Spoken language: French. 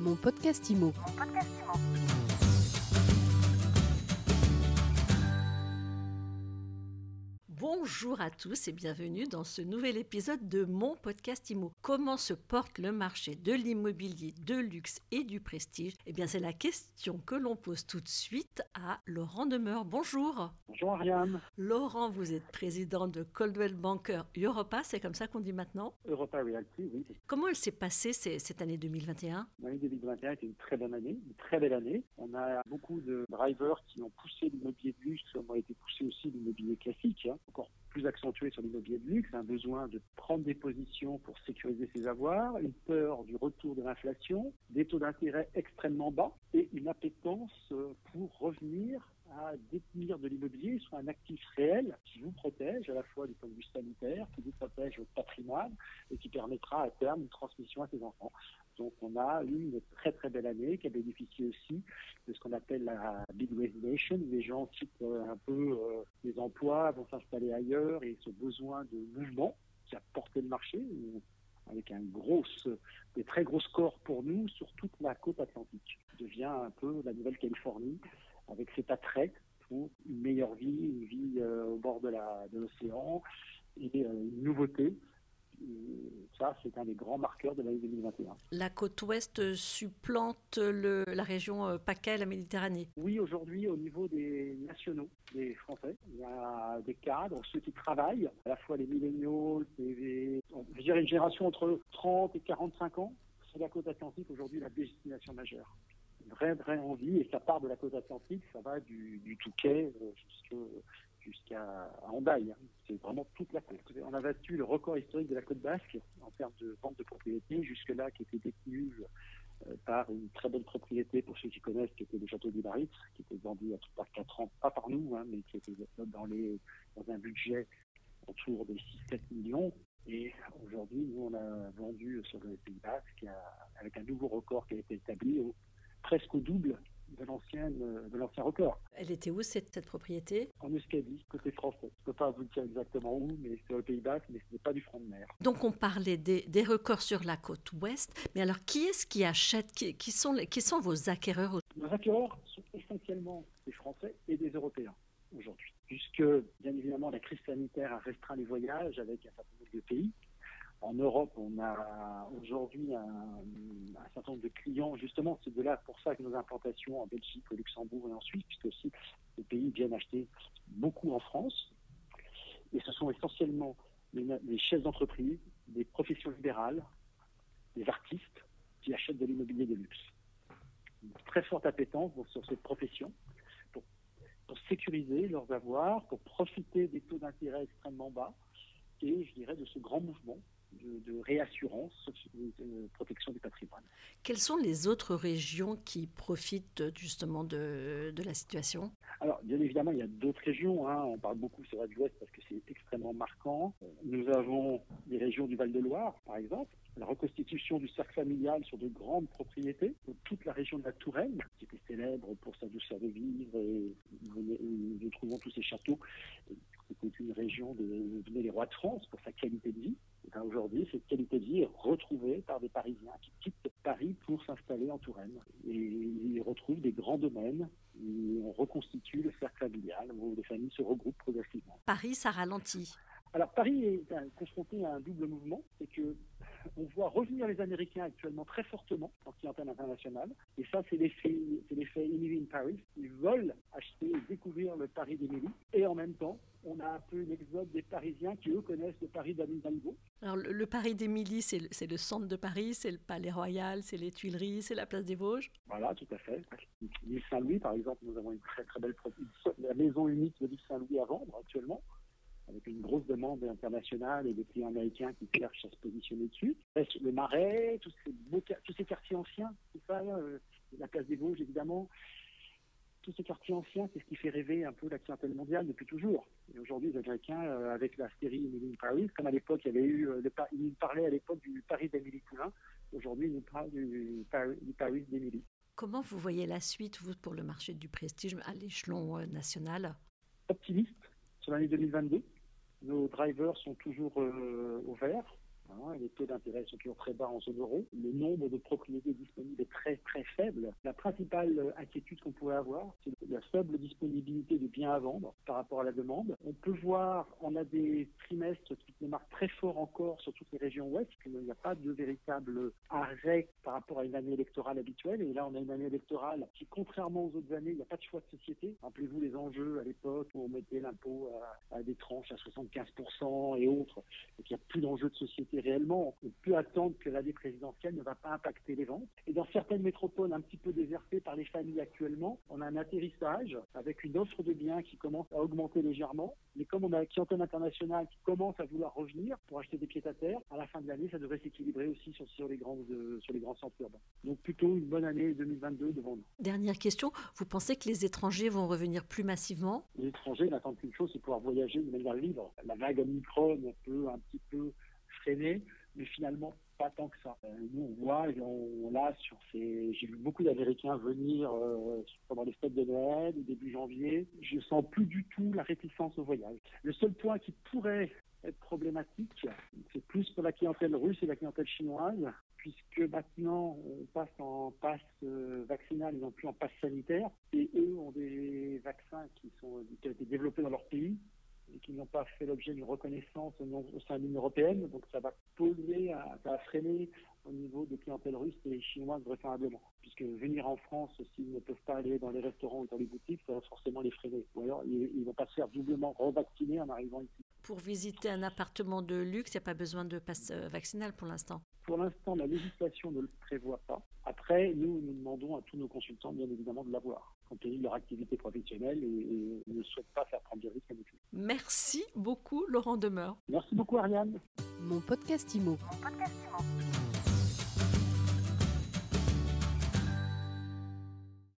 Mon podcast IMO. Bonjour à tous et bienvenue dans ce nouvel épisode de mon podcast IMO. Comment se porte le marché de l'immobilier de luxe et du prestige? Eh bien, c'est la question que l'on pose tout de suite à Laurent Demeur. Bonjour. Bonjour Ariane. Laurent, vous êtes président de Coldwell Banker Europa, c'est comme ça qu'on dit maintenant? Europa Realty, oui. Comment elle s'est passée cette année 2021 L'année 2021 était une très bonne année, une très belle année. On a beaucoup de drivers qui ont poussé l'immobilier de luxe, comme ont été poussé aussi l'immobilier classique. Encore plus accentué sur l'immobilier de luxe, un besoin de prendre des positions pour sécuriser ses avoirs, une peur du retour de l'inflation, des taux d'intérêt extrêmement bas et une appétence euh, pour revenir à détenir de l'immobilier soit un actif réel qui vous protège à la fois du point de vue sanitaire, qui vous protège votre patrimoine et qui permettra à terme une transmission à ses enfants. Donc on a eu une très très belle année qui a bénéficié aussi de ce qu'on appelle la Big Resignation. Les gens quittent euh, un peu euh, les emplois, vont s'installer ailleurs et ce besoin de mouvement qui a porté le marché avec un gros, des très gros scores pour nous sur toute la côte atlantique. devient un peu la Nouvelle-Californie avec cet pour une meilleure vie, une vie euh, au bord de l'océan et une nouveauté ça, c'est un des grands marqueurs de l'année 2021. La côte ouest supplante la région euh, PACA et la Méditerranée Oui, aujourd'hui, au niveau des nationaux, des Français, il y a des cadres, ceux qui travaillent, à la fois les milléniaux, les, je dirais une génération entre 30 et 45 ans. C'est la côte atlantique aujourd'hui la destination majeure vraie, vraie envie, et ça part de la côte atlantique, ça va du, du Touquet euh, jusqu'à Hendaye. Hein. C'est vraiment toute la côte. On a battu le record historique de la côte basque en termes de vente de propriété, jusque-là qui était détenu euh, par une très bonne propriété pour ceux qui connaissent, qui était le château du Baritz, qui était vendu à tout par 4 ans, pas par nous, hein, mais qui était dans, les, dans un budget autour des 6-7 millions. Et aujourd'hui, nous, on a vendu sur le Pays Basque avec un nouveau record qui a été établi presque au double de l'ancien de l'ancien record. Elle était où cette, cette propriété? En Euskadi, côté français. Je ne peux pas vous dire exactement où, mais c'est au Pays Basque, mais ce n'est pas du front de mer. Donc on parlait des, des, records sur la côte ouest, mais alors qui est-ce qui achète qui, qui, sont les, qui sont vos acquéreurs Nos acquéreurs sont essentiellement des Français et des Européens aujourd'hui, puisque bien évidemment la crise sanitaire a restreint les voyages avec un certain nombre de pays. En Europe, on a aujourd'hui un, certain nombre de clients. Justement, c'est de là pour ça que nos implantations en Belgique, au Luxembourg et en Suisse, puisque aussi les pays viennent acheter beaucoup en France. Et ce sont essentiellement les, chefs d'entreprise, des professions libérales, des artistes qui achètent de l'immobilier de luxe. Une très forte appétence sur cette profession pour sécuriser leurs avoirs, pour profiter des taux d'intérêt extrêmement bas et, je dirais, de ce grand mouvement de, réassurance, de protection du patrimoine. Quelles sont les autres régions qui profitent justement de, de la situation? Alors, bien évidemment, il y a d'autres régions. Hein. On parle beaucoup sur du Ouest parce que c'est extrêmement marquant. Nous avons les régions du Val-de-Loire, par exemple, la reconstitution du cercle familial sur de grandes propriétés, toute la région de la Touraine, qui était célèbre pour sa douceur de vivre, et nous trouvons tous ces châteaux. C'était une région de, de les rois de France pour sa qualité de vie. Ben, aujourd'hui, cette qualité de vie est retrouvée par des Parisiens qui quittent Paris pour s'installer en Touraine. Et ils retrouvent des grands domaines, on reconstitue le cercle familial où les familles se regroupent progressivement. Paris, ça ralentit. Alors Paris est confronté à un double mouvement, c'est que on voit revenir les Américains actuellement très fortement en clientèle internationale, et ça c'est l'effet, c'est l'effet Emily in Paris. Ils veulent acheter et découvrir le Paris d'Emily, et en même temps, on a un peu l'exode des Parisiens qui eux connaissent le Paris d'Amigo. Alors le, Paris d'Émilie, c'est le, c'est le centre de Paris, c'est le Palais Royal, c'est les Tuileries, c'est la place des Vosges. Voilà, tout à fait. L'île Saint-Louis, par exemple, nous avons une très très belle la maison unique de l'île Saint-Louis à vendre actuellement avec une grosse demande internationale et des clients américains qui cherchent à se positionner dessus. Le Marais, tous ces, tous ces quartiers anciens, tout ça, euh, la place des Vosges évidemment, tous ces quartiers anciens, c'est ce qui fait rêver un peu la clientèle mondiale depuis toujours. Et aujourd'hui, les Américains, euh, avec la série Emily in Paris, comme à l'époque, il y avait eu, euh, le, ils nous parlaient à l'époque du Paris d'Emily Poulain. Aujourd'hui, ils nous parlent du Paris, du Paris d'Emily. Comment vous voyez la suite, vous, pour le marché du prestige à l'échelon national? Optimiste sur l'année 2022. Nos drivers sont toujours euh, au vert. Hein, les taux d'intérêt sont toujours très bas en zone euro. Le nombre de propriétés disponibles est très principale inquiétude qu'on pourrait avoir, c'est la faible disponibilité de biens à vendre par rapport à la demande. On peut voir, on a des trimestres qui démarrent très fort encore sur toutes les régions ouest, qu'il n'y a pas de véritable arrêt par rapport à une année électorale habituelle. Et là, on a une année électorale qui, contrairement aux autres années, il n'y a pas de choix de société. Rappelez-vous les enjeux à l'époque où on mettait l'impôt à, des tranches à 75% et autres. Donc il n'y a plus d'enjeux de société réellement. On peut attendre que l'année présidentielle ne va pas impacter les ventes. Et dans certaines métropoles un petit peu désertées par les familles actuellement, on a un atterrissage avec une offre de biens qui commence à augmenter légèrement. Mais comme on a une clientèle internationale qui commence à vouloir revenir pour acheter des pieds à terre, à la fin de l'année, ça devrait s'équilibrer aussi sur, sur, les grandes, sur les grands centres urbains. Donc plutôt une bonne année 2022 devant nous. Dernière question, vous pensez que les étrangers vont revenir plus massivement? Les étrangers n'attendent qu'une chose, c'est pouvoir voyager de manière libre. La vague Omicron peut un petit peu freiner, mais finalement pas tant que ça. Euh, nous, on voit, sur ces. J'ai vu beaucoup d'Américains venir euh, pendant les fêtes de Noël, début janvier. Je sens plus du tout la réticence au voyage. Le seul point qui pourrait être problématique, c'est plus pour la clientèle russe et la clientèle chinoise, puisque maintenant on passe en passe euh, vaccinal et non plus en passe sanitaire, et eux ont des vaccins qui, sont, qui ont été développés dans leur pays, qui n'ont pas fait l'objet d'une reconnaissance au sein de l'Union européenne. Donc ça va polluer, ça va freiner au niveau des clientèles russes et chinoises vraisemblablement. Puisque venir en France, s'ils ne peuvent pas aller dans les restaurants ou dans les boutiques, ça va forcément les freiner. Ou alors ils ne vont pas se faire doublement revacciner en arrivant ici. Pour visiter un appartement de luxe, il n'y a pas besoin de passe euh, vaccinal pour l'instant Pour l'instant, la législation ne le prévoit pas. Après, nous, nous demandons à tous nos consultants, bien évidemment, de l'avoir, compte tenu de leur activité professionnelle et, ne souhaitent pas faire prendre des risques à nous. Merci beaucoup, Laurent Demeur. Merci beaucoup, Ariane. Mon podcast IMO. Mon podcast IMO.